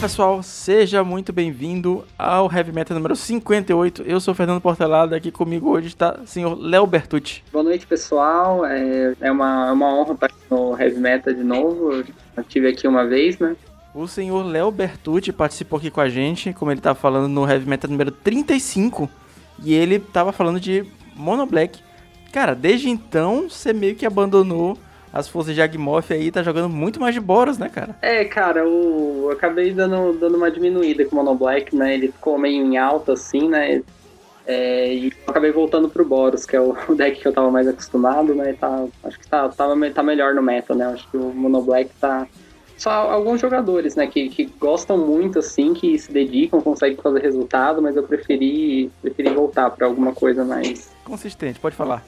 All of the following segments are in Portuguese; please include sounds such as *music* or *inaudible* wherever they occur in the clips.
pessoal, seja muito bem-vindo ao Heavy Metal número 58. Eu sou o Fernando Portelada, aqui comigo hoje está o senhor Léo Bertucci. Boa noite, pessoal. É, é uma, é uma honra estar no Heavy Metal de novo. Eu estive aqui uma vez, né? O senhor Léo Bertucci participou aqui com a gente, como ele estava falando no Heavy Metal número 35, e ele estava falando de Mono Black. Cara, desde então você meio que abandonou as forças de Agmoth aí, tá jogando muito mais de Boros, né, cara? É, cara, eu, eu acabei dando, dando uma diminuída com o Mono Black, né? Ele ficou meio em alta, assim, né? É, e eu acabei voltando pro Boros, que é *laughs* o, deck que eu tava mais acostumado, né? Tá, acho que tá, tá, tá melhor no meta, né? Acho que o Mono Black tá. Só alguns jogadores, né, que, que gostam muito, assim, que se dedicam, conseguem fazer resultado, mas eu preferi, preferi voltar para alguma coisa mais. Consistente, pode falar.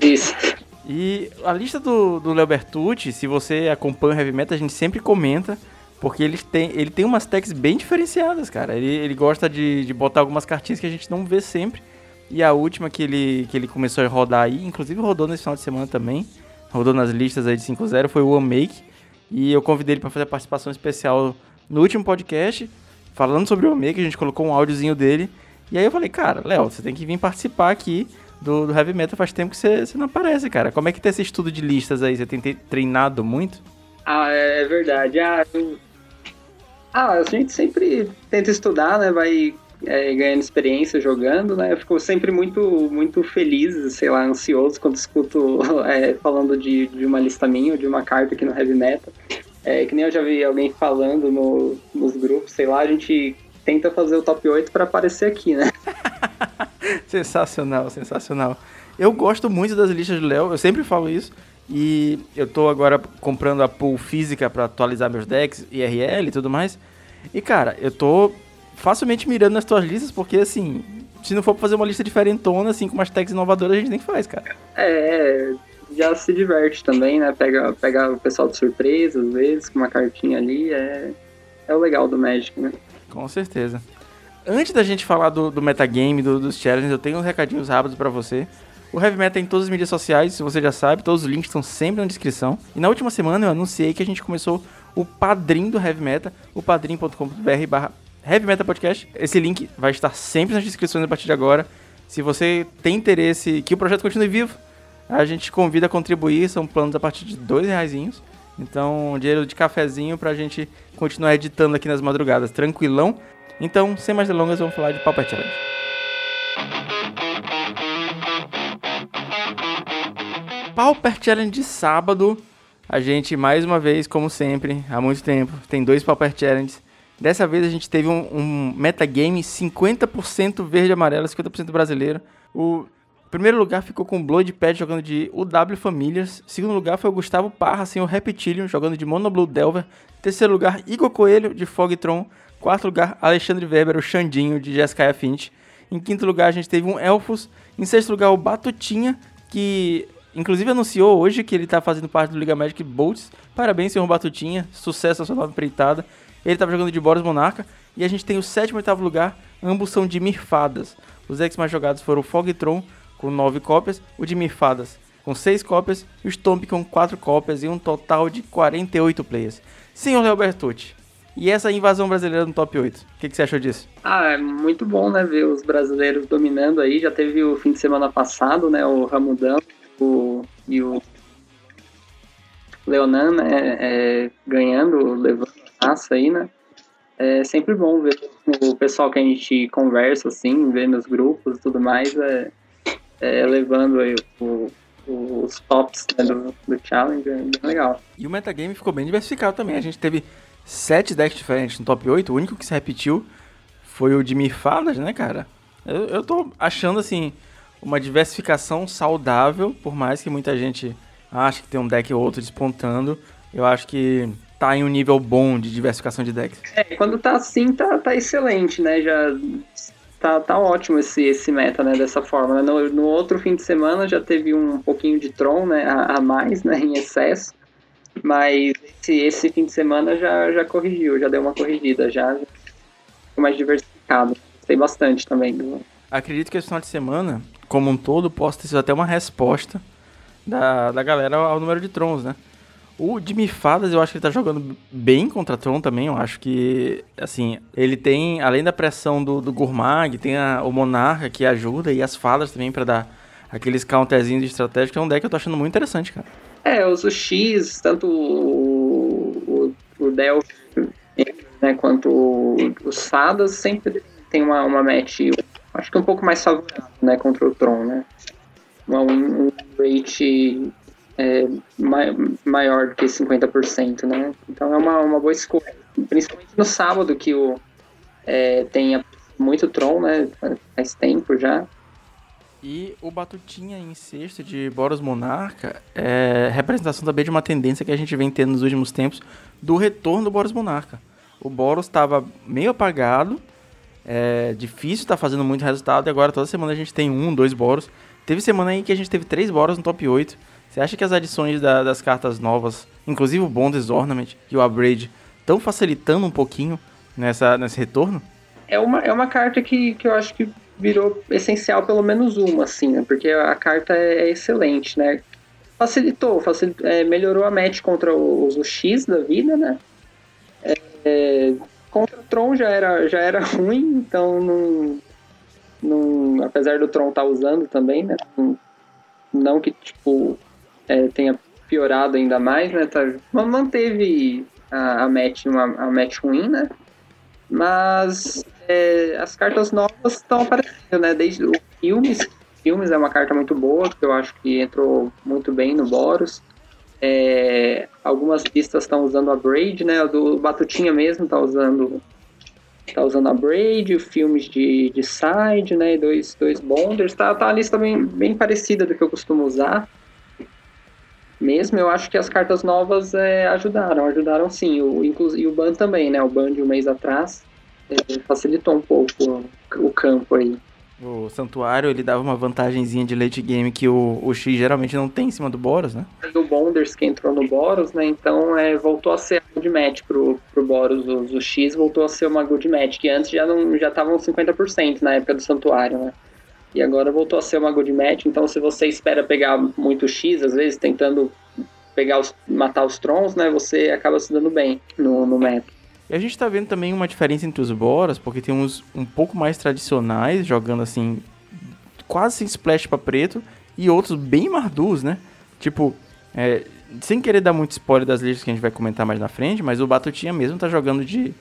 Isso. *laughs* E a lista do, do Leo Bertucci, se você acompanha o Heavy Metal, a gente sempre comenta, porque ele tem, ele tem umas techs bem diferenciadas, cara. Ele, ele gosta de, de botar algumas cartinhas que a gente não vê sempre. E a última que ele, que ele começou a rodar aí, inclusive rodou nesse final de semana também, rodou nas listas aí de 5.0, foi o One Make. E eu convidei ele para fazer a participação especial no último podcast, falando sobre o One Make, a gente colocou um áudiozinho dele. E aí eu falei, cara, Léo, você tem que vir participar aqui do, do heavy metal faz tempo que você, não aparece, cara. Como é que tem esse estudo de listas aí? Você tem treinado muito? Ah, é, é verdade. Ah, eu... ah, a gente sempre tenta estudar, né? Vai é, ganhando experiência jogando, né? Eu fico sempre muito, muito feliz, sei lá, ansioso quando escuto *laughs* é, falando de, de uma lista minha ou de uma carta aqui no Heavy Metal. É, que nem eu já vi alguém falando no, nos grupos, sei lá, a gente tenta fazer o top 8 para aparecer aqui, né? *laughs* *laughs* sensacional, sensacional. Eu gosto muito das listas do Léo, eu sempre falo isso. E eu tô agora comprando a pool física para atualizar meus decks, IRL e tudo mais. E cara, eu tô facilmente mirando nas tuas listas, porque assim, se não for pra fazer uma lista diferentona, assim, com umas tags inovadoras, a gente nem faz, cara. É, já se diverte também, né? Pega, pega o pessoal de surpresa, às vezes, com uma cartinha ali, é, é o legal do Magic, né? Com certeza. Antes da gente falar do, do metagame, do, dos challenges, eu tenho uns recadinhos rápidos para você. O Heavy Metal tem todas as mídias sociais, se você já sabe, todos os links estão sempre na descrição. E na última semana eu anunciei que a gente começou o padrinho do Heavy Metal, o padrim.com.br barra Heavy Metal Podcast. Esse link vai estar sempre nas descrições a partir de agora. Se você tem interesse que o projeto continue vivo, a gente convida a contribuir, são planos a partir de dois reais. Então, dinheiro de cafezinho pra gente continuar editando aqui nas madrugadas, tranquilão. Então, sem mais delongas, vamos falar de Pauper Challenge. Pauper Challenge de sábado. A gente, mais uma vez, como sempre, há muito tempo, tem dois Pauper Challenges. Dessa vez a gente teve um, um metagame 50% verde e amarelo, 50% brasileiro. O primeiro lugar ficou com o Blood Pad jogando de UW Familiars. Segundo lugar foi o Gustavo Parra sem o Reptilion jogando de Mono Blue Delver. Terceiro lugar, Igor Coelho de Fogtron Quarto lugar, Alexandre Weber, o Xandinho, de Jessica Fint. Em quinto lugar, a gente teve um Elfos. Em sexto lugar, o Batutinha, que inclusive anunciou hoje que ele está fazendo parte do Liga Magic Bolts. Parabéns, senhor Batutinha. Sucesso na sua nova empreitada. Ele estava jogando de Boros Monarca. E a gente tem o sétimo e oitavo lugar. Ambos são de Mirfadas. Os ex mais jogados foram o Fogtron, com nove cópias. O de Mirfadas, com seis cópias. E o Stomp, com quatro cópias. E um total de 48 players. Senhor Léo Bertucci, e essa invasão brasileira no top 8? O que, que, você achou disso? Ah, é muito bom, né, ver os brasileiros dominando aí. Já teve o fim de semana passado, né, o Ramudão o, e o Leonan, né, é, ganhando, levando a aí, né. É sempre bom ver o pessoal que a gente conversa, assim, ver nos grupos e tudo mais, é, é levando aí o, os tops né, do, do challenge, é bem legal. E o metagame ficou bem diversificado também. A gente teve sete decks diferentes no top 8. O único que se repetiu foi o de Mirfadas, né, cara? Eu, eu tô achando, assim, uma diversificação saudável, por mais que muita gente ache que tem um deck ou outro despontando. Eu acho que tá em um nível bom de diversificação de decks. É, quando tá assim, tá, tá excelente, né? Já tá, tá ótimo esse, esse meta, né? Dessa forma. Né? No, no outro fim de semana já teve um pouquinho de Tron, né? A, a mais, né? Em excesso. Mas esse, esse fim de semana já, já corrigiu, já deu uma corrigida, já ficou mais diversificado. Gostei bastante também. Acredito que esse final de semana, como um todo, possa ter sido até uma resposta da, da galera ao número de trons, né? O de Mifadas, eu acho que ele tá jogando bem contra Tron também. Eu acho que, assim, ele tem, além da pressão do, do Gourmag, tem a, o Monarca que ajuda e as fadas também para dar aqueles counterzinhos que é um deck que eu tô achando muito interessante, cara. É, os X, tanto o, o, o Delphi né, quanto os Fadas, sempre tem uma, uma match, acho que um pouco mais favorável, né, contra o Tron, né. Um, um rate é, maior do que 50%, né? Então é uma, uma boa escolha. Principalmente no sábado, que o, é, tem muito Tron, né? Faz tempo já. E o Batutinha em sexto de Boros Monarca é representação também de uma tendência que a gente vem tendo nos últimos tempos do retorno do Boros Monarca. O Boros estava meio apagado, é difícil estar tá fazendo muito resultado, e agora toda semana a gente tem um, dois Boros. Teve semana aí que a gente teve três Boros no top 8. Você acha que as adições da, das cartas novas, inclusive o Bond's Ornament e o Upgrade, estão facilitando um pouquinho nessa, nesse retorno? É uma, é uma carta que, que eu acho que virou essencial pelo menos uma, assim, né? Porque a carta é, é excelente, né? Facilitou, facilitou é, melhorou a match contra os, os X da vida, né? É, é, contra o Tron já era, já era *laughs* ruim, então não, não, apesar do Tron estar tá usando também, né? Não, não que, tipo, é, tenha piorado ainda mais, né? Tá, manteve a, a match uma a match ruim, né? Mas é, as cartas novas estão aparecendo, né? Desde o filmes, filmes é uma carta muito boa que eu acho que entrou muito bem no Boros. É, algumas listas estão usando a Braid, né? O do Batutinha mesmo está usando tá usando a Braid, filmes de, de side, né? Dois, dois bonders. Tá, tá a lista bem, bem parecida do que eu costumo usar mesmo, eu acho que as cartas novas é, ajudaram, ajudaram sim. O, e o Ban também, né? O Ban de um mês atrás é, facilitou um pouco o, o, campo aí. O Santuário, ele dava uma vantagenzinha de late game que o, o X geralmente não tem em cima do Boros, né? O Bonders que entrou no Boros, né? Então é, voltou a ser good match pro, pro Boros. O, o X voltou a ser uma good match, que antes já não já estavam 50% na época do Santuário, né? E agora voltou a ser uma good match. Então, se você espera pegar muito X, às vezes tentando pegar os, matar os Trons, né, você acaba se dando bem no, no meta. E a gente tá vendo também uma diferença entre os Boras, porque tem uns um pouco mais tradicionais, jogando assim, quase sem splash pra preto, e outros bem mardus, né? Tipo, é, sem querer dar muito spoiler das listas que a gente vai comentar mais na frente, mas o Batutinha mesmo tá jogando de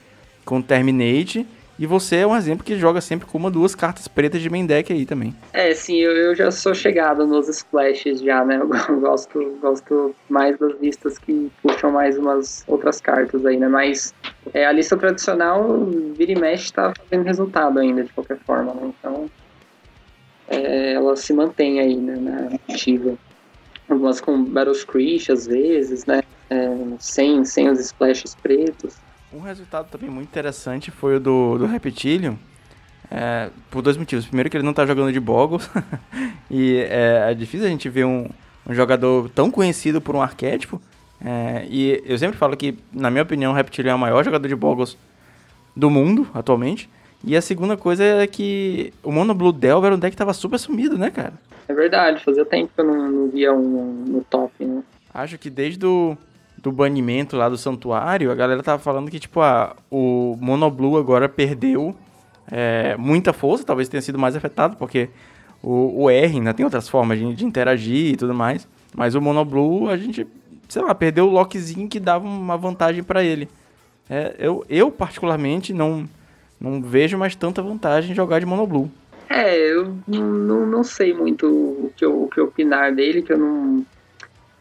com Terminate e você é um exemplo que joga sempre com uma duas cartas pretas de main deck aí também. É, sim, eu, eu já sou chegado nos splashes já, né? *laughs* Eu gosto, gosto mais das listas que puxam mais umas outras cartas aí, né? Mas é, a lista tradicional, vira e mexe, tá fazendo resultado ainda, de qualquer forma, né? Então, é, ela se mantém aí, né, na ativa. Algumas com Battle Screech, às vezes, né? É, sem, sem os splashes pretos. Um resultado também muito interessante foi o do, do Reptilium, é, por dois motivos. Primeiro que ele não está jogando de Boggles, *laughs* e é, é, difícil a gente ver um, um, jogador tão conhecido por um arquétipo. É, e eu sempre falo que, na minha opinião, o Reptilium é o maior jogador de Boggles do mundo, atualmente. E a segunda coisa é que o Mono Blue Delver era um deck que estava super sumido, né, cara? É verdade, fazia tempo que eu não, não via um no top, né? Acho que desde o do banimento lá do santuário, a galera tava falando que, tipo, a, o Monoblue agora perdeu é, muita força, talvez tenha sido mais afetado, porque o, o R ainda tem outras formas de, de, interagir e tudo mais. Mas o Monoblue, a gente, sei lá, perdeu o lockzinho que dava uma vantagem para ele. É, eu, eu, particularmente, não, não vejo mais tanta vantagem em jogar de Monoblue. É, eu não, não sei muito o que, eu, o que opinar dele, que eu não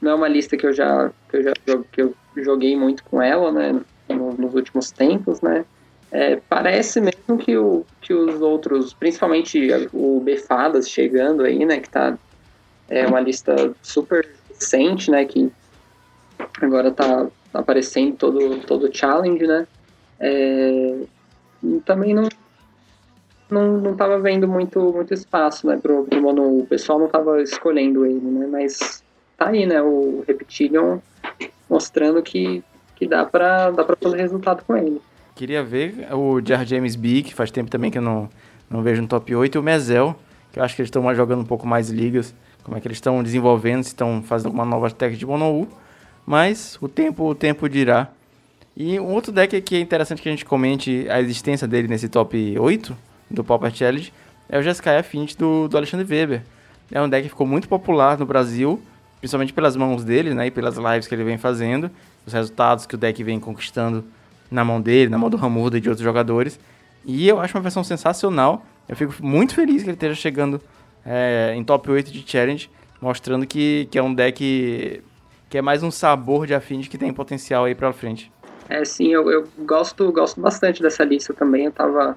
não é uma lista que eu já que eu já que eu joguei muito com ela, né, nos últimos tempos, né. É, parece mesmo que, o, que os outros, principalmente o Befadas chegando aí, né, que tá é uma lista super recente, né, que agora tá aparecendo todo todo challenge, né. É, também não não, não tava vendo muito, muito espaço, né, pro, pro mono, o pessoal não tava escolhendo ele, né, mas tá aí, né? O Reptilion mostrando que, que dá pra, dá pra fazer resultado com ele. Queria ver o Jar James B, que faz tempo também que eu não, não vejo no top 8, e o Mezel, que eu acho que eles estão jogando um pouco mais ligas, como é que eles estão desenvolvendo, se estão fazendo alguma nova tech de Monou. mas o tempo, o tempo dirá. E um outro deck que é interessante que a gente comente a existência dele nesse top 8 do Pauper Challenge é o Jeskai Affinity do, do Alexandre Weber. É um deck que ficou muito popular no Brasil, principalmente pelas mãos dele, né, e pelas lives que ele vem fazendo, os resultados que o deck vem conquistando na mão dele, na mão do Ramurda e de outros jogadores. E eu acho uma versão sensacional. Eu fico muito feliz que ele esteja chegando é, em top 8 de Challenge, mostrando que, que é um deck que é mais um sabor de Affinity que tem potencial aí pra frente. É, sim, eu, eu gosto, gosto bastante dessa lista também. Eu tava.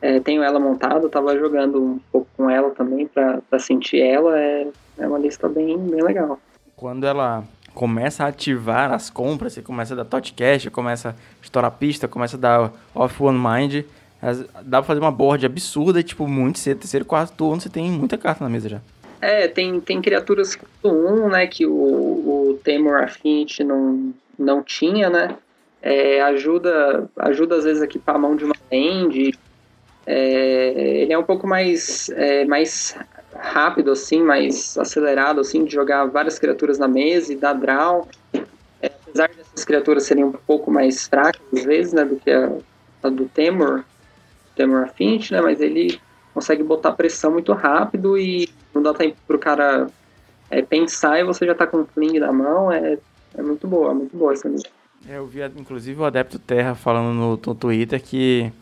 É, tenho ela montada, tava jogando um pouco com ela também pra, pra sentir ela. É, é uma lista bem, bem legal. Quando ela começa a ativar as compras, você começa a dar tot cash, começa a estourar pista, começa a dar off one mind, dá pra fazer uma board absurda e, tipo, muito cedo, terceiro, quarto turno, você tem muita carta na mesa já. É, tem, tem criaturas do 1, né, que o, o Temor Affinity não, não tinha, né, é, ajuda, ajuda às vezes a equipar a mão de uma land. É, ele é um pouco mais, é, mais rápido, assim, mais acelerado, assim, de jogar várias criaturas na mesa e dar draw. É, apesar dessas criaturas serem um pouco mais fracas, às vezes, né, do que a, a do Temor, Temor Affinity, né, mas ele consegue botar pressão muito rápido e não dá tempo pro cara é, pensar e você já tá com o fling na mão, é, é muito boa, muito boa essa lista. É, eu vi, inclusive, o Adepto Terra falando no, no Twitter que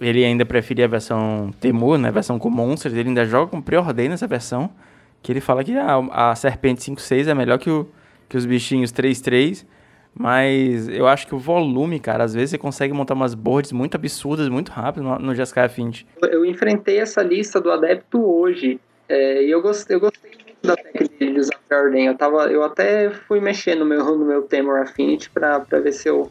ele ainda preferia a versão Temur, né? A versão com monstros. Ele ainda joga com preordem nessa versão. Que ele fala que a, a Serpente 5-6 é melhor que, o, que os bichinhos 3-3. Mas eu acho que o volume, cara, às vezes você consegue montar umas boards muito absurdas, muito rápido no, no Affinity. Eu enfrentei essa lista do Adepto hoje. É, e eu gostei, eu gostei da técnica de usar preordem. Eu, tava, eu até fui mexer no meu, no meu Temor Affinity pra ver se eu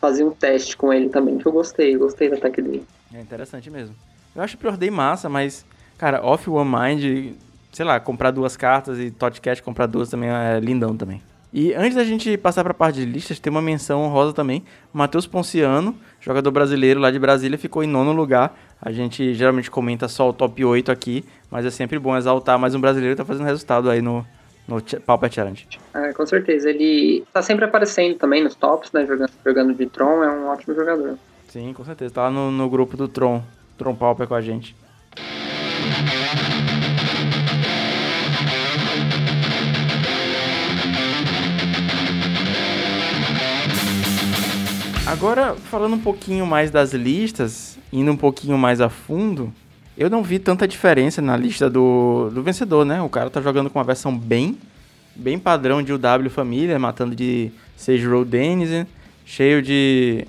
fazia um teste com ele também, que eu gostei, gostei da tech dele. É interessante mesmo. Eu acho preordem massa, mas, cara, Off One Mind, sei lá, comprar duas cartas e Totcat comprar duas também é lindão também. E antes da gente passar para a parte de listas, tem uma menção honrosa também. Matheus Ponciano, jogador brasileiro lá de Brasília, ficou em nono lugar. A gente geralmente comenta só o top 8 aqui, mas é sempre bom exaltar mais um brasileiro que tá fazendo resultado aí no, no Pauper Challenge. É, com certeza. Ele tá sempre aparecendo também nos tops, né? Jogando, jogando de Tron, é um ótimo jogador. Sim, com certeza. Tá lá no, no grupo do Tron, Tron Pauper com a gente. Agora, falando um pouquinho mais das listas, indo um pouquinho mais a fundo, eu não vi tanta diferença na lista do, do vencedor, né? O cara tá jogando com uma versão bem, bem padrão de UW Família, matando de Sage Road Denizen, cheio de,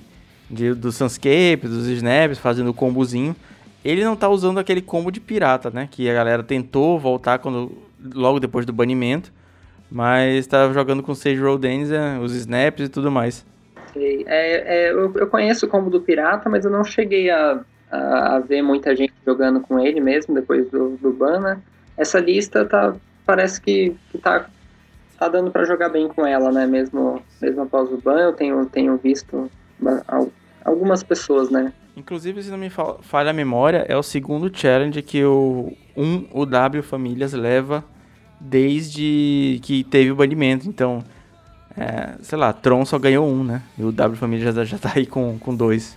de do Sunscape, dos snaps, fazendo combozinho. Ele não tá usando aquele combo de pirata, né? Que a galera tentou voltar quando, logo depois do banimento, mas tá jogando com Sage Road Denizen, os snaps e tudo mais. É, é, eu, eu, conheço o combo do Pirata, mas eu não cheguei a, a, a, ver muita gente jogando com ele mesmo depois do, do ban, né? Essa lista tá, parece que, que tá, tá dando para jogar bem com ela, né? Mesmo, mesmo após o ban, eu tenho, tenho visto algumas pessoas, né? Inclusive, se não me falha a memória, é o segundo challenge que o 1UW Famílias leva desde que teve o banimento. Então, é, sei lá, Tron só ganhou um, né? E o W Família já, já tá aí com, com dois.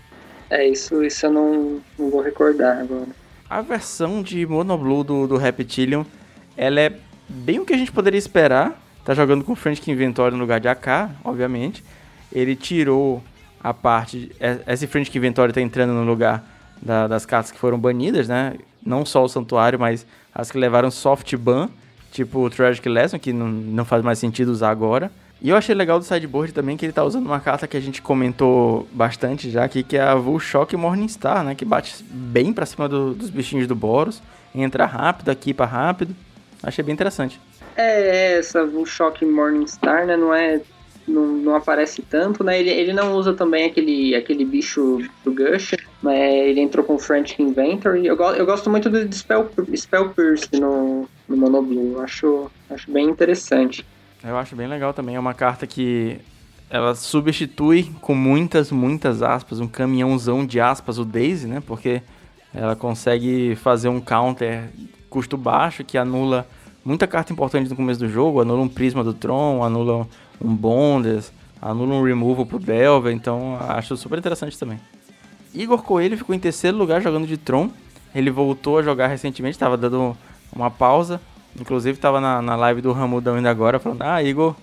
É, isso, isso eu não, não vou recordar agora. A versão de Monoblue do, do Reptilion, ela é bem o que a gente poderia esperar. Tá jogando com Frantic Inventory no lugar de AK, obviamente. Ele tirou a parte... É, esse Frantic Inventory tá entrando no lugar da, das cartas que foram banidas, né? Não só o Santuário, mas as que levaram soft ban, tipo o Tragic Lesson, que não, não faz mais sentido usar agora. E eu achei legal do sideboard também que ele tá usando uma carta que a gente comentou bastante já aqui, que é a Vulshock Morningstar, né? Que bate bem pra cima do, dos bichinhos do Boros, entra rápido, equipa rápido. Achei bem interessante. É, essa Vulshock Morningstar, né? Não é. Não, não aparece tanto, né? Ele, ele não usa também aquele, aquele bicho do Gush, mas ele entrou com Frantic Inventory. Eu, eu gosto muito do Spell, Spell Pierce no, no Monoblue. Acho, acho bem interessante. Eu acho bem legal também. É uma carta que ela substitui com muitas, muitas aspas, um caminhãozão de aspas o Daisy, né? Porque ela consegue fazer um counter custo baixo que anula muita carta importante no começo do jogo, anula um Prisma do Tron, anula um Bondes, anula um removal pro Delver, então acho super interessante também. Igor Coelho ficou em terceiro lugar jogando de Tron. Ele voltou a jogar recentemente, estava dando uma pausa. Inclusive estava na, na live do Ramudão ainda agora, falando, ah, Igor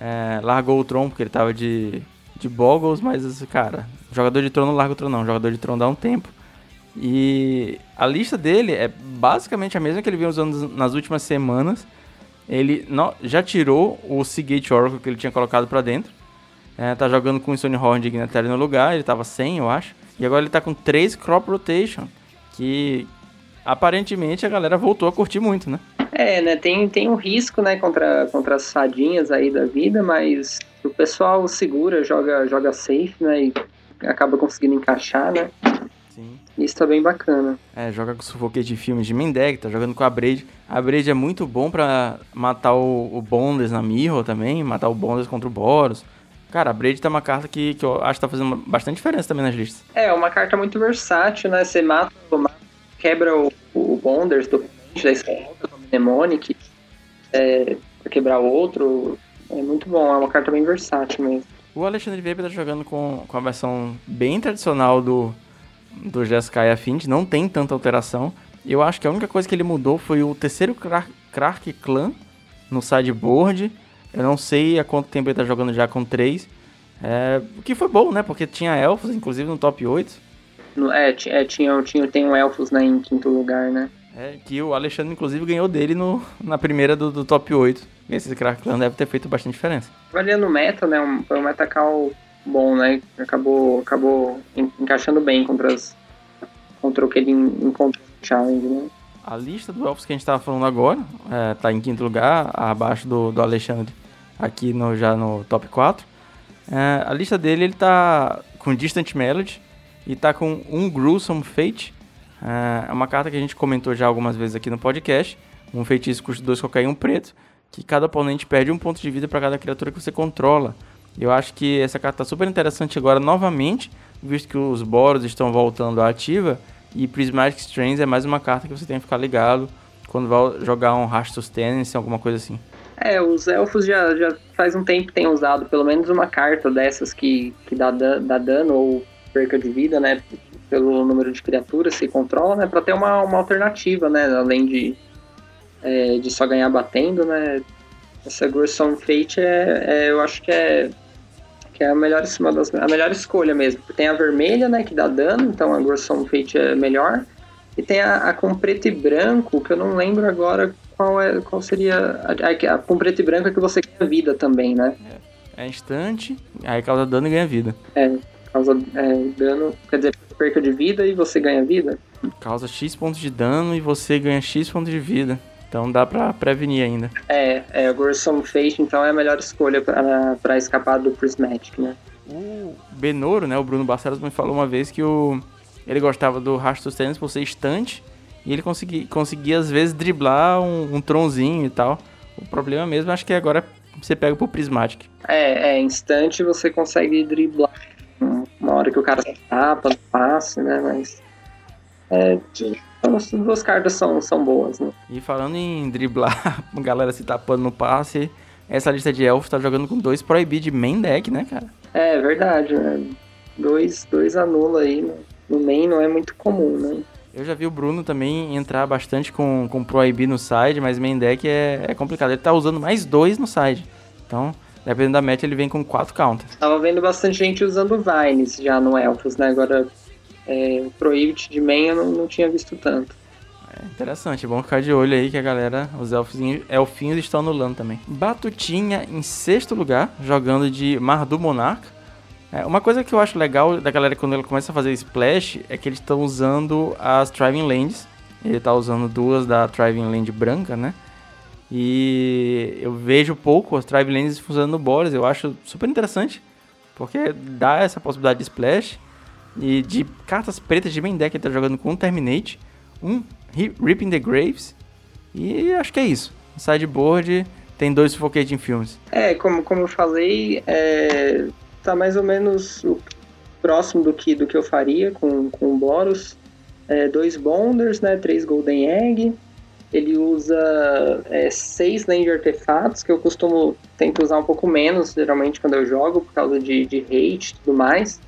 é, largou o Tron porque ele estava de, de Boggles, mas, cara, jogador de Tron não larga o Tron não, jogador de Tron dá um tempo. E a lista dele é basicamente a mesma que ele vinha usando nas últimas semanas. Ele não, já tirou o Seagate Oracle que ele tinha colocado para dentro. É, tá jogando com o Stone Horn de Ignatary no lugar, ele tava sem, eu acho. E agora ele tá com 3 Crop Rotation, que aparentemente a galera voltou a curtir muito, né? É, né, tem, tem um risco, né, contra, contra as fadinhas aí da vida, mas o pessoal segura, joga, joga safe, né, e acaba conseguindo encaixar, né? Sim. Isso tá bem bacana. É, joga com Suffocate de filmes de Mendek, tá jogando com a Braid. A Braid é muito bom pra matar o, o Bondes na Mirror também, matar o Bondes contra o Boros. Cara, a Braid tá uma carta que, que eu acho que tá fazendo bastante diferença também nas listas. É, uma carta muito versátil, né? Você mata, quebra o, o Bonders do da volta o Mnemonic é, pra quebrar o outro. É muito bom, é uma carta bem versátil mesmo. O Alexandre Weber tá jogando com, com a versão bem tradicional do, do Jeskai Affinity, não tem tanta alteração. Eu acho que a única coisa que ele mudou foi o terceiro Krak Clan no sideboard eu não sei há quanto tempo ele tá jogando já com 3. É, o que foi bom, né? Porque tinha elfos, inclusive, no top 8. É, é tinha, tinha, tem um elfos né, em quinto lugar, né? É, que o Alexandre, inclusive, ganhou dele no, na primeira do, do top 8. Esse Crack Clan deve ter feito bastante diferença. Valia no meta, né? Um, foi um metacal bom, né? Acabou, acabou encaixando bem contra, as, contra o que ele encontrou no challenge, né? A lista do Elfos que a gente estava falando agora é, tá em quinto lugar, abaixo do, do Alexandre, aqui no, já no top 4. É, a lista dele ele tá com Distant Melody e tá com um Gruesome Fate. É, é uma carta que a gente comentou já algumas vezes aqui no podcast. Um feitiço custa 2 qualquer um preto, que cada oponente perde um ponto de vida para cada criatura que você controla. Eu acho que essa carta tá super interessante agora novamente, visto que os Boros estão voltando à ativa e Prismatic Strands é mais uma carta que você tem que ficar ligado quando vai jogar um Rash Sustenance, alguma coisa assim. É, os elfos já, já faz um tempo tem usado pelo menos uma carta dessas que, que dá, dá dano ou perca de vida, né? Pelo número de criaturas que controla, né? Pra ter uma, uma alternativa, né? Além de, é, de só ganhar batendo, né? Essa Gruesome Fate é, é, eu acho que é que é a melhor, uma das, a melhor escolha mesmo. Tem a vermelha, né, que dá dano, então a Gorson Fate é melhor. E tem a, a, com preto e branco, que eu não lembro agora qual, é, qual seria. A, a, a com preto e branco é que você ganha vida também, né? É, é instante, aí causa dano e ganha vida. É, causa é, dano, quer dizer, perca de vida e você ganha vida. Causa X pontos de dano e você ganha X pontos de vida. Então dá pra prevenir ainda. É, é o Gruesome Fate então é a melhor escolha para escapar do Prismatic, né? O Benoro, né, o Bruno Barcelos me falou uma vez que o, ele gostava do Rastro Tênis por ser estante e ele conseguia, conseguia às vezes driblar um, um tronzinho e tal. O problema mesmo acho que agora você pega pro Prismatic. É, é, instante você consegue driblar uma hora que o cara tapa, passe, né, mas... É, então, as duas cartas são, são boas, né? E falando em driblar, *laughs* galera se tapando no passe, essa lista de elfos tá jogando com dois proibid de main deck, né, cara? É, verdade, né? Dois, dois anula aí no, no main não é muito comum, né? Eu já vi o Bruno também entrar bastante com, com Proibir no side, mas main deck é, é complicado. Ele tá usando mais dois no side. Então, dependendo da meta, ele vem com quatro counters. Tava vendo bastante gente usando Vines já no Elfos, né? Agora é, Prohibit de main eu não, não tinha visto tanto. É interessante, é bom ficar de olho aí que a galera, os elfinhos, elfinhos estão anulando também. Batutinha em sexto lugar, jogando de Mardu Monarca. É, uma coisa que eu acho legal da galera quando ela começa a fazer splash é que eles estão usando as Driving Lands. Ele está usando duas da Driving Land branca, né? E eu vejo pouco as Driving Lands funcionando no Boris. Eu acho super interessante, porque dá essa possibilidade de splash. E de cartas pretas de main deck ele tá jogando com um Terminate, um Ripping the Graves. E acho que é isso. Sideboard tem dois Suffocating Films. É, como, como eu falei, é, tá mais ou menos próximo do que, do que eu faria com, com o Boros. É, dois Bonders, né? Três Golden Egg. Ele usa é, seis land de artefatos, que eu costumo tentar usar um pouco menos, geralmente, quando eu jogo, por causa de, de hate e tudo mais.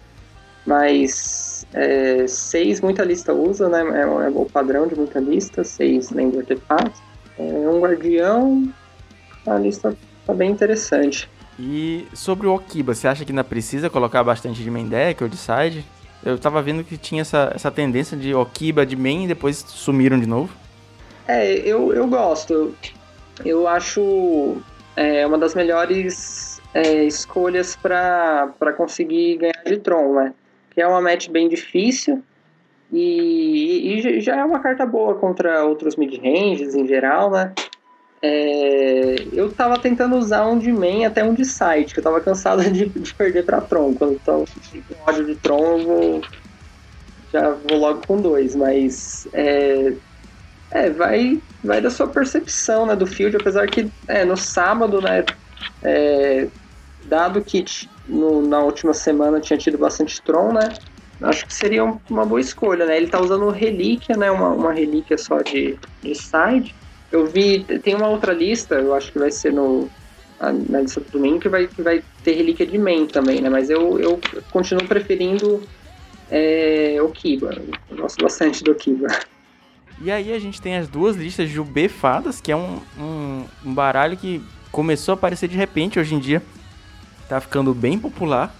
Mas é, seis muita lista usa, né? É, é, o padrão de muita lista, seis land de artefatos. É, um guardião, a lista tá bem interessante. E sobre o Okiba, você acha que ainda precisa colocar bastante de main deck ou de side? Eu tava vendo que tinha essa, essa tendência de Okiba de main e depois sumiram de novo. É, eu, eu gosto. Eu acho é, uma das melhores é, escolhas para conseguir ganhar de Tron, né? Que é uma match bem difícil e, e já é uma carta boa contra outros mid-ranges em geral, né? É, eu tava tentando usar um de main até um de side, que eu tava cansado *laughs* de, de perder pra Tron. Quando então, com ódio de Tron, eu vou. Já vou logo com dois, mas. É, é, vai, vai da sua percepção né, do field, apesar que é, no sábado, né? É, dado que no, na última semana tinha tido bastante Tron, né? Acho que seria uma boa escolha, né? Ele tá usando relíquia, né? Uma, uma relíquia só de, de side. Eu vi, tem uma outra lista, eu acho que vai ser no na lista do domingo, que vai, que vai ter relíquia de main também, né? Mas eu, eu continuo preferindo é, o Kiba. Eu gosto bastante do Kiba. E aí a gente tem as duas listas de Fadas, que é um, um, um baralho que começou a aparecer de repente hoje em dia. Tá ficando bem popular.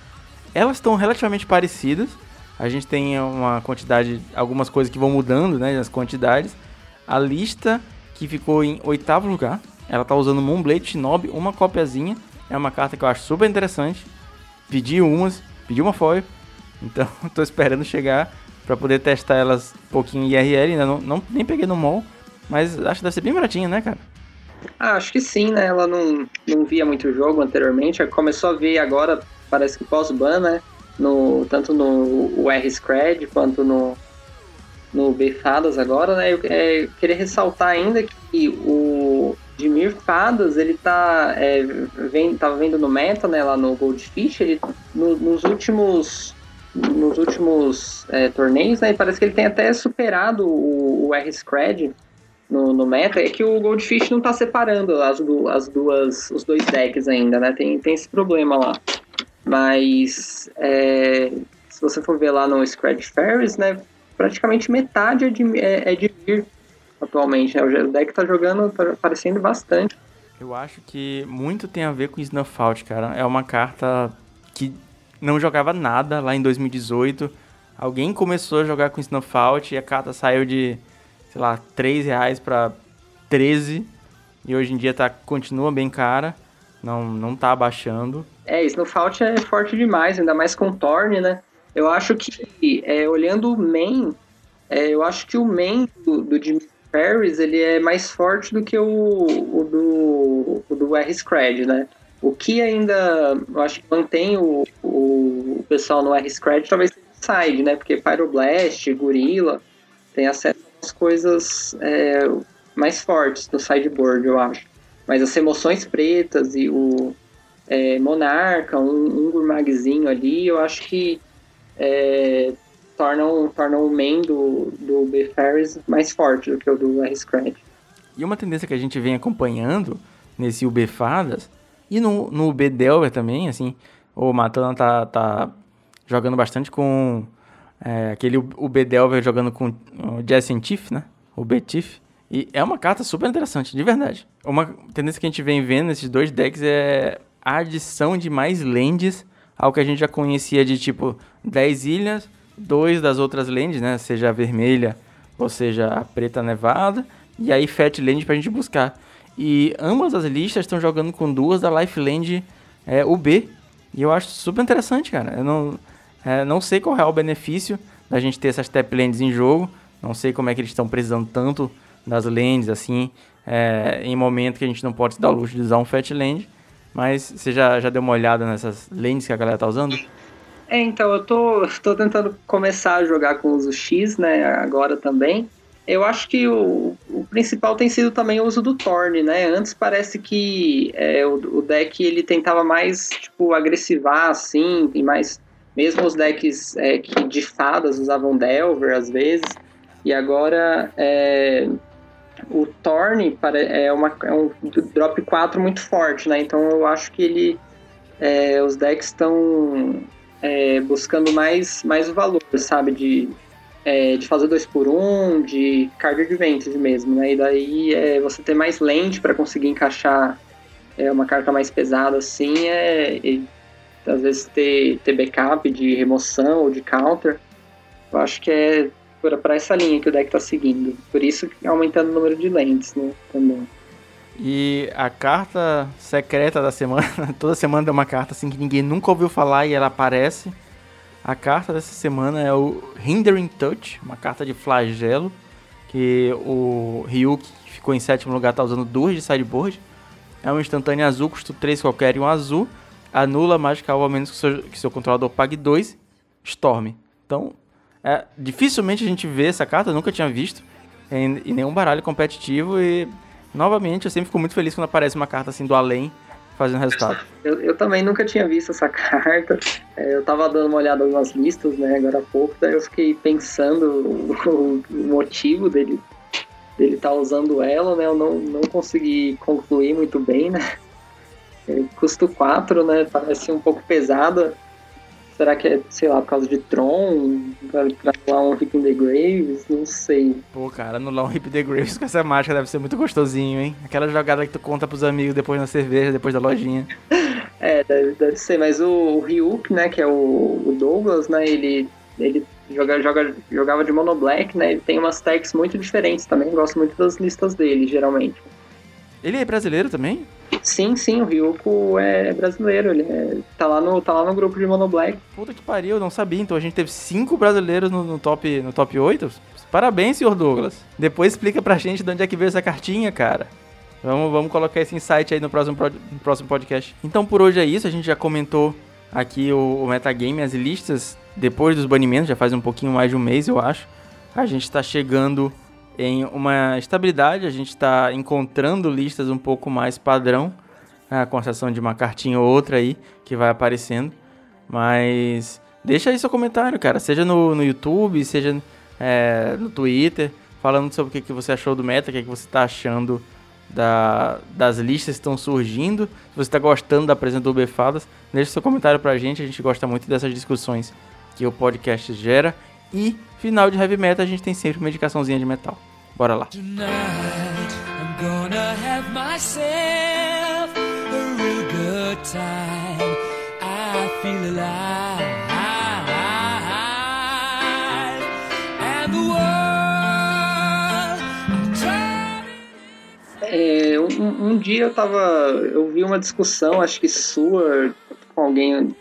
Elas estão relativamente parecidas. A gente tem uma quantidade, algumas coisas que vão mudando, né? As quantidades. A lista que ficou em oitavo lugar. Ela tá usando Moonblade Shinobi, uma copiazinha. É uma carta que eu acho super interessante. Pedi umas, pedi uma foil. Então, *laughs* tô esperando chegar para poder testar elas um pouquinho em IRL. Ainda não, não, nem peguei no mall, mas acho que deve ser bem baratinha, né, cara? Ah, acho que sim, né? Ela não, não via muito jogo anteriormente. Começou a ver agora, parece que pós-ban, né? No, tanto no R-Scred quanto no, no B Fadas agora, né? Eu é, queria ressaltar ainda que o Dimir Fadas, ele tá é, vem, tava vendo no meta, né, lá no Goldfish, ele no, nos últimos nos últimos é, torneios, né, parece que ele tem até superado o, o R-Scred no, no meta, é que o Goldfish não tá separando as, as duas, os dois decks ainda, né, tem, tem esse problema lá. Mas, é, se você for ver lá no Scred Ferris, né, praticamente metade é de, é, é de Vir atualmente. Né? O deck tá jogando, tá aparecendo bastante. Eu acho que muito tem a ver com Snuff Out, cara. É uma carta que não jogava nada lá em 2018. Alguém começou a jogar com Snuff Out e a carta saiu de, sei lá, 3 reais pra 13. E hoje em dia tá, continua bem cara. Não, não tá abaixando. É, Snuff Out é forte demais, ainda mais com Torn, né? Eu acho que, é, olhando o main, é, eu acho que o main do, do Jimmy Ferris, ele é mais forte do que o, o do, o do R-Scred, né? O que ainda, eu acho que mantém o, o, pessoal no R-Scred talvez seja side, né? Porque Pyroblast, Gorilla, tem acesso às coisas é, mais fortes no sideboard, eu acho. Mas as emoções pretas e o é, Monarca, um, um Gurmagzinho ali, eu acho que é, tornam, tornam o main do, do B mais forte do que o do R Scratch. E uma tendência que a gente vem acompanhando nesse UB Fadas e no, no UB Delver também, assim, o Matana tá, tá jogando bastante com é, aquele UB Delver jogando com o Jesse Tiff, né? O B Tiff. E é uma carta super interessante, de verdade. Uma tendência que a gente vem vendo nesses dois decks é a adição de mais lands ao que a gente já conhecia de tipo 10 ilhas, dois das outras lands, né? Seja a vermelha ou seja a preta nevada, e aí Fat Land pra gente buscar. E ambas as listas estão jogando com duas da Life Land é, UB. E eu acho super interessante, cara. Eu não, é, não sei qual é o benefício da gente ter essas Tap Lands em jogo. Não sei como é que eles estão precisando tanto das lands, assim, é, em momento que a gente não pode se dar luxo de usar um Fat Land. Mas você já, já deu uma olhada nessas lands que a galera tá usando? É, então, eu tô, tô tentando começar a jogar com o X, né, agora também. Eu acho que o, o principal tem sido também o uso do Torn, né? Antes parece que é, o, o, deck ele tentava mais, tipo, agressivar, assim, e mais... Mesmo os decks é, que de fadas usavam Delver, às vezes. E agora, é, o Thorn é, uma, é um drop 4 muito forte, né? Então eu acho que ele. É, os decks estão é, buscando mais, mais o valor, sabe? De, é, de fazer 2 por 1 um, de card advantage mesmo, né? E daí é, você ter mais lente para conseguir encaixar é, uma carta mais pesada assim, é, e, às vezes ter, ter backup de remoção ou de counter. Eu acho que é para essa linha que o deck está seguindo. Por isso aumentando o número de lentes, né? Também. E a carta secreta da semana, *laughs* toda semana tem uma carta assim que ninguém nunca ouviu falar e ela aparece. A carta dessa semana é o Hindering Touch, uma carta de flagelo, que o Ryuk, que ficou em sétimo lugar, está usando duas de sideboard. É um instantâneo azul, custa 3 qualquer e um azul. Anula mágica ao menos que seu, que seu controlador pague 2. Storm. Então, é, dificilmente a gente vê essa carta, nunca tinha visto em, em, nenhum baralho competitivo e novamente eu sempre fico muito feliz quando aparece uma carta assim do além fazendo resultado. Eu, eu também nunca tinha visto essa *laughs* carta. É, eu tava dando uma olhada nas listas, né, agora há pouco, daí eu fiquei pensando *laughs* o, o motivo dele dele estar tá usando ela, né? Eu não, não consegui concluir muito bem, né? É, custo 4, né? Parece um pouco pesada. Será que é, sei lá, por causa de Tron? Pra, pra anular um Hip in the Graves? Não sei. Pô, cara, anular um Hip in the Graves com essa mágica deve ser muito gostosinho, hein? Aquela jogada que tu conta pros amigos depois na cerveja, depois da lojinha. *laughs* é, deve, deve ser. Mas o, o Ryuk, né, que é o, o Douglas, né, ele, ele joga, joga, jogava de Mono Black, né, ele tem umas tags muito diferentes também. Gosto muito das listas dele, geralmente. Ele é brasileiro também? Sim, sim, o Ryuko é brasileiro, ele é, tá, lá no, tá lá no grupo de Mono Black. Puta que pariu, eu não sabia. Então a gente teve cinco brasileiros no, no, top, no top 8. Parabéns, senhor Douglas. Depois explica pra gente de onde é que veio essa cartinha, cara. Vamos, vamos colocar esse insight aí no próximo, no próximo podcast. Então por hoje é isso, a gente já comentou aqui o, o metagame, as listas, depois dos banimentos, já faz um pouquinho mais de um mês, eu acho. A gente está chegando em uma estabilidade, a gente está encontrando listas um pouco mais padrão, né, com exceção de uma cartinha ou outra aí que vai aparecendo. Mas deixa aí seu comentário, cara, seja no, no YouTube, seja é, no Twitter, falando sobre o que, que você achou do meta, o que, que você está achando da, das listas que estão surgindo. Se você está gostando da presença do Befadas, deixa seu comentário pra gente, a gente gosta muito dessas discussões que o podcast gera. E final de heavy metal a gente tem sempre uma indicaçãozinha de metal. Bora lá. É, um, um, dia eu tava. Eu vi uma discussão, acho que sua, com alguém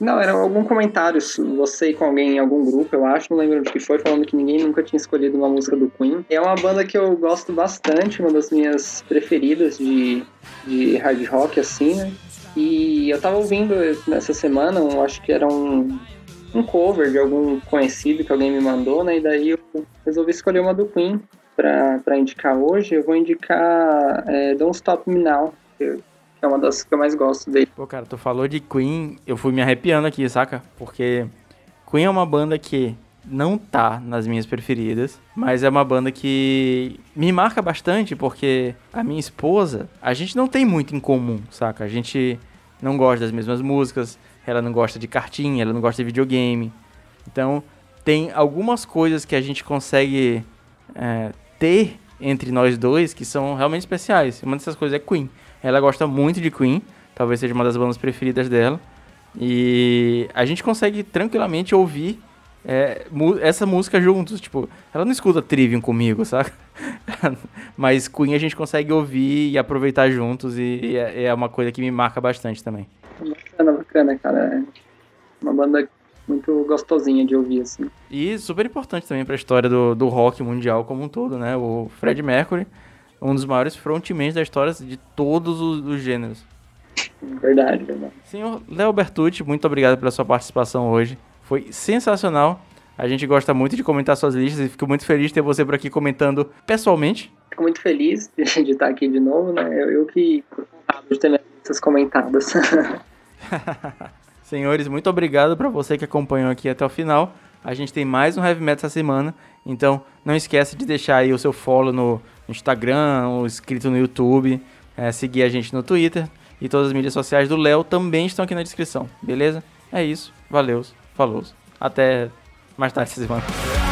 não, era algum comentário, você com alguém em algum grupo, eu acho, não lembro de que foi, falando que ninguém nunca tinha escolhido uma música do Queen. É uma banda que eu gosto bastante, uma das minhas preferidas de, de hard rock, assim, né? E eu tava ouvindo nessa semana, acho que era um, um cover de algum conhecido que alguém me mandou, né? E daí eu resolvi escolher uma do Queen pra, indicar hoje. Eu vou indicar é, Don't Stop Me Now, é uma das que eu mais gosto dele. Pô, cara, tu falou de Queen, eu fui me arrepiando aqui, saca? Porque Queen é uma banda que não tá nas minhas preferidas, mas é uma banda que me marca bastante porque a minha esposa, a gente não tem muito em comum, saca? A gente não gosta das mesmas músicas, ela não gosta de cartinha, ela não gosta de videogame. Então, tem algumas coisas que a gente consegue é, ter entre nós dois que são realmente especiais. Uma dessas coisas é Queen. Ela gosta muito de Queen, talvez seja uma das bandas preferidas dela. E a gente consegue tranquilamente ouvir é, essa música juntos. Tipo, ela não escuta Trivium comigo, *laughs* saca? Mas Queen a gente consegue ouvir e aproveitar juntos e é, é uma coisa que me marca bastante também. Bacana, bacana, cara. É uma banda muito gostosinha de ouvir, assim. E super importante também para a história do, do rock mundial como um todo, né? O Fred Mercury um dos maiores frontmans da história de todos os, os gêneros. Verdade, verdade. Senhor Léo Bertucci, muito obrigado pela sua participação hoje. Foi sensacional. A gente gosta muito de comentar suas listas e fico muito feliz de ter você por aqui comentando pessoalmente. Fico muito feliz *laughs* de, estar aqui de novo, né? Eu, eu que de ter minhas listas comentadas. *laughs* *laughs* Senhores, muito obrigado para você que acompanhou aqui até o final. A gente tem mais um Heavy Metal essa semana. Então, não esquece de deixar aí o seu follow no Instagram, ou inscrito no YouTube, é, seguir a gente no Twitter e todas as mídias sociais do Léo também estão aqui na descrição, beleza? É isso, valeu, falou. Até mais tarde essa *laughs* semana.